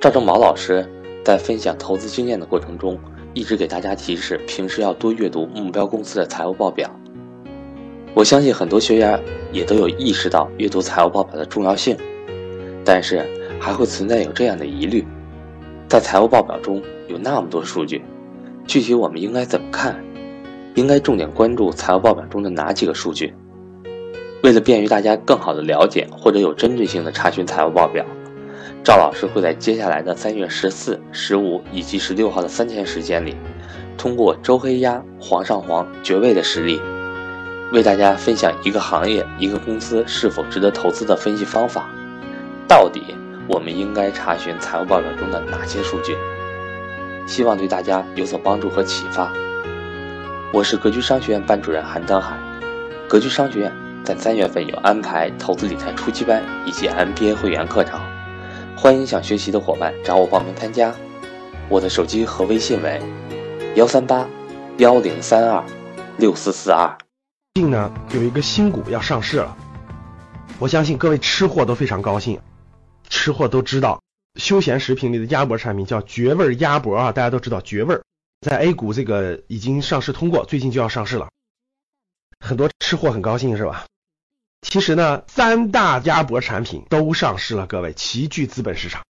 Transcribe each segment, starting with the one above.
赵正毛老师在分享投资经验的过程中，一直给大家提示，平时要多阅读目标公司的财务报表。我相信很多学员也都有意识到阅读财务报表的重要性，但是还会存在有这样的疑虑：在财务报表中有那么多数据，具体我们应该怎么看？应该重点关注财务报表中的哪几个数据？为了便于大家更好的了解或者有针对性的查询财务报表。赵老师会在接下来的三月十四、十五以及十六号的三天时间里，通过周黑鸭、煌上煌、绝味的实例，为大家分享一个行业、一个公司是否值得投资的分析方法。到底我们应该查询财务报表中的哪些数据？希望对大家有所帮助和启发。我是格局商学院班主任韩登海。格局商学院在三月份有安排投资理财初级班以及 MBA 会员课程。欢迎想学习的伙伴找我报名参加，我的手机和微信为幺三八幺零三二六四四二。最近呢有一个新股要上市了，我相信各位吃货都非常高兴。吃货都知道，休闲食品里的鸭脖产品叫绝味鸭脖啊，大家都知道绝味，在 A 股这个已经上市通过，最近就要上市了，很多吃货很高兴是吧？其实呢，三大鸭脖产品都上市了，各位齐聚资本市场。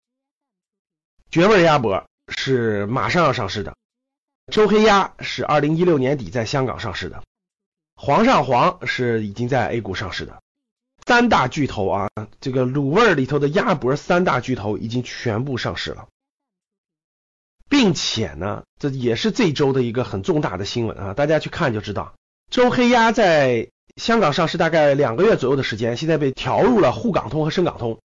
绝味鸭脖是马上要上市的，周黑鸭是二零一六年底在香港上市的，煌上煌是已经在 A 股上市的。三大巨头啊，这个卤味里头的鸭脖三大巨头已经全部上市了，并且呢，这也是这周的一个很重大的新闻啊，大家去看就知道，周黑鸭在。香港上市大概两个月左右的时间，现在被调入了沪港通和深港通，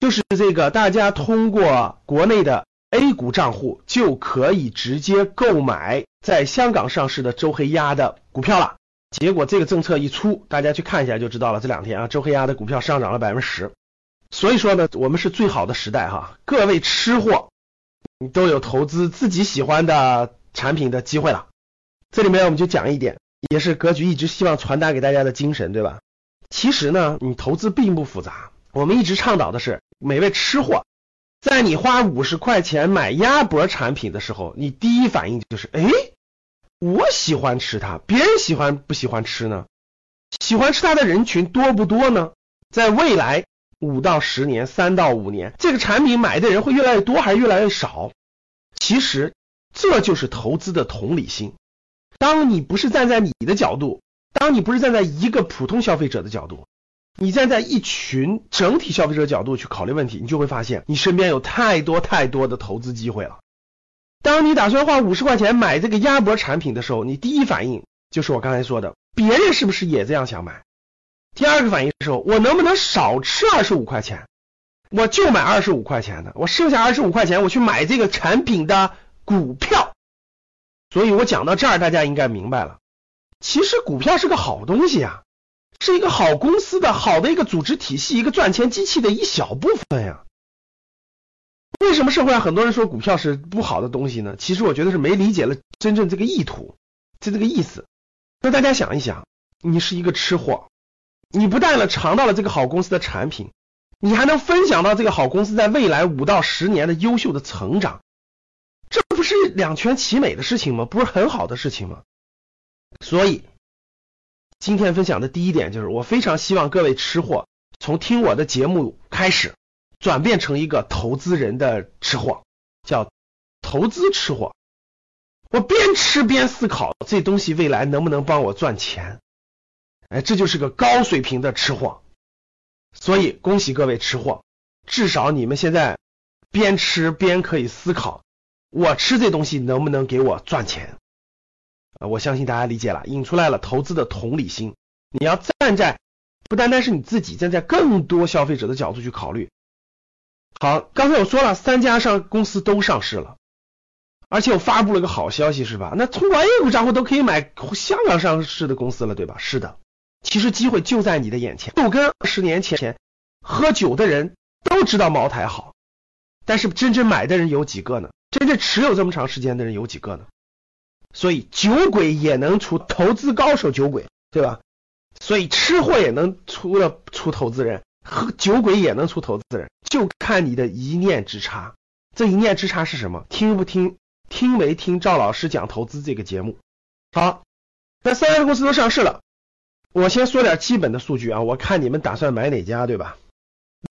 就是这个大家通过国内的 A 股账户就可以直接购买在香港上市的周黑鸭的股票了。结果这个政策一出，大家去看一下就知道了。这两天啊，周黑鸭的股票上涨了百分之十，所以说呢，我们是最好的时代哈，各位吃货，你都有投资自己喜欢的产品的机会了。这里面我们就讲一点。也是格局一直希望传达给大家的精神，对吧？其实呢，你投资并不复杂。我们一直倡导的是，每位吃货，在你花五十块钱买鸭脖产品的时候，你第一反应就是：哎，我喜欢吃它，别人喜欢不喜欢吃呢？喜欢吃它的人群多不多呢？在未来五到十年、三到五年，这个产品买的人会越来越多还是越来越少？其实这就是投资的同理心。当你不是站在你的角度，当你不是站在一个普通消费者的角度，你站在一群整体消费者角度去考虑问题，你就会发现你身边有太多太多的投资机会了。当你打算花五十块钱买这个鸭脖产品的时候，你第一反应就是我刚才说的，别人是不是也这样想买？第二个反应是，我能不能少吃二十五块钱？我就买二十五块钱的，我剩下二十五块钱我去买这个产品的股票。所以我讲到这儿，大家应该明白了。其实股票是个好东西啊，是一个好公司的好的一个组织体系，一个赚钱机器的一小部分呀。为什么社会上很多人说股票是不好的东西呢？其实我觉得是没理解了真正这个意图，就这个意思。那大家想一想，你是一个吃货，你不但了尝到了这个好公司的产品，你还能分享到这个好公司在未来五到十年的优秀的成长。这不是两全其美的事情吗？不是很好的事情吗？所以今天分享的第一点就是，我非常希望各位吃货从听我的节目开始，转变成一个投资人的吃货，叫投资吃货。我边吃边思考，这东西未来能不能帮我赚钱？哎，这就是个高水平的吃货。所以恭喜各位吃货，至少你们现在边吃边可以思考。我吃这东西能不能给我赚钱？啊，我相信大家理解了，引出来了投资的同理心。你要站在不单单是你自己，站在更多消费者的角度去考虑。好，刚才我说了，三家上公司都上市了，而且我发布了个好消息，是吧？那通过 A 股账户都可以买香港上市的公司了，对吧？是的，其实机会就在你的眼前。就跟十年前喝酒的人都知道茅台好，但是真正买的人有几个呢？真正持有这么长时间的人有几个呢？所以酒鬼也能出投资高手，酒鬼对吧？所以吃货也能出了出投资人，喝酒鬼也能出投资人。就看你的一念之差。这一念之差是什么？听不听？听没听赵老师讲投资这个节目？好，那三家公司都上市了，我先说点基本的数据啊。我看你们打算买哪家，对吧？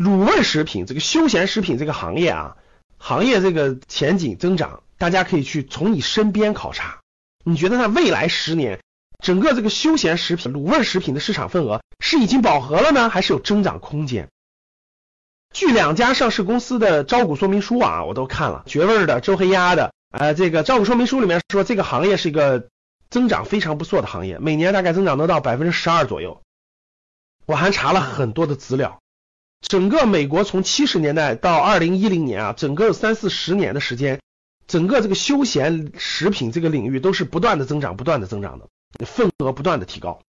卤味食品这个休闲食品这个行业啊，行业这个前景增长，大家可以去从你身边考察。你觉得它未来十年整个这个休闲食品、卤味食品的市场份额是已经饱和了呢，还是有增长空间？据两家上市公司的招股说明书啊，我都看了，绝味的、周黑鸭的，呃，这个招股说明书里面说这个行业是一个增长非常不错的行业，每年大概增长能到百分之十二左右。我还查了很多的资料，整个美国从七十年代到二零一零年啊，整个三四十年的时间，整个这个休闲食品这个领域都是不断的增长，不断的增长的，份额不断的提高。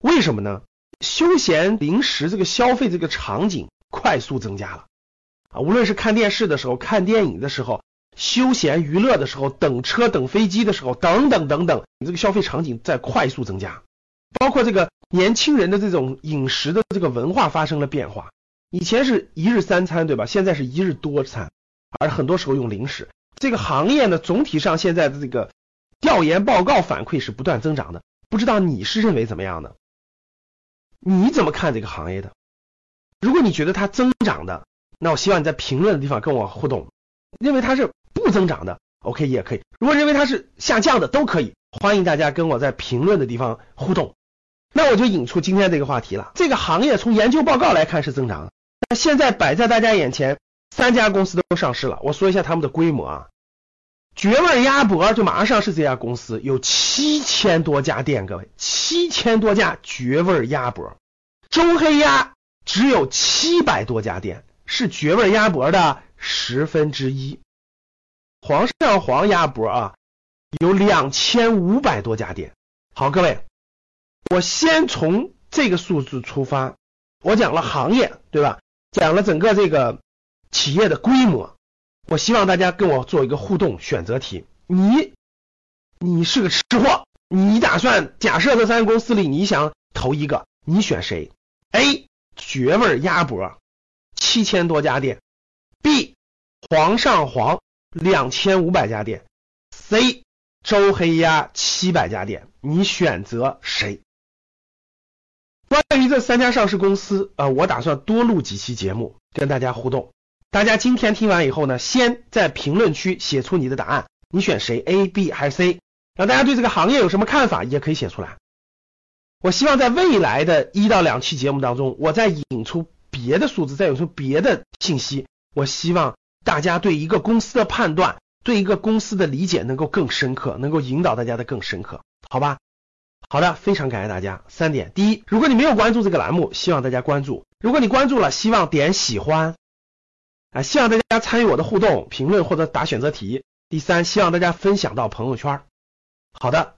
为什么呢？休闲零食这个消费这个场景。快速增加了啊！无论是看电视的时候、看电影的时候、休闲娱乐的时候、等车、等飞机的时候，等等等等，你这个消费场景在快速增加。包括这个年轻人的这种饮食的这个文化发生了变化。以前是一日三餐，对吧？现在是一日多餐，而很多时候用零食。这个行业呢，总体上现在的这个调研报告反馈是不断增长的。不知道你是认为怎么样的？你怎么看这个行业的？如果你觉得它增长的，那我希望你在评论的地方跟我互动。认为它是不增长的，OK 也可以。如果认为它是下降的，都可以。欢迎大家跟我在评论的地方互动。那我就引出今天这个话题了。这个行业从研究报告来看是增长的，现在摆在大家眼前，三家公司都上市了。我说一下他们的规模啊，绝味鸭脖就马上上市这家公司有七千多家店，各位，七千多家绝味鸭脖，周黑鸭。只有七百多家店，是绝味鸭脖的十分之一。皇上皇鸭脖啊，有两千五百多家店。好，各位，我先从这个数字出发，我讲了行业，对吧？讲了整个这个企业的规模。我希望大家跟我做一个互动选择题。你，你是个吃货，你打算假设这三个公司里你想投一个，你选谁？A。绝味鸭脖，七千多家店；B 皇上皇两千五百家店；C 周黑鸭七百家店。你选择谁？关于这三家上市公司，呃，我打算多录几期节目跟大家互动。大家今天听完以后呢，先在评论区写出你的答案，你选谁？A、B 还是 C？让大家对这个行业有什么看法，也可以写出来。我希望在未来的一到两期节目当中，我再引出别的数字，再引出别的信息。我希望大家对一个公司的判断，对一个公司的理解能够更深刻，能够引导大家的更深刻，好吧？好的，非常感谢大家。三点：第一，如果你没有关注这个栏目，希望大家关注；如果你关注了，希望点喜欢，啊，希望大家参与我的互动、评论或者打选择题。第三，希望大家分享到朋友圈。好的。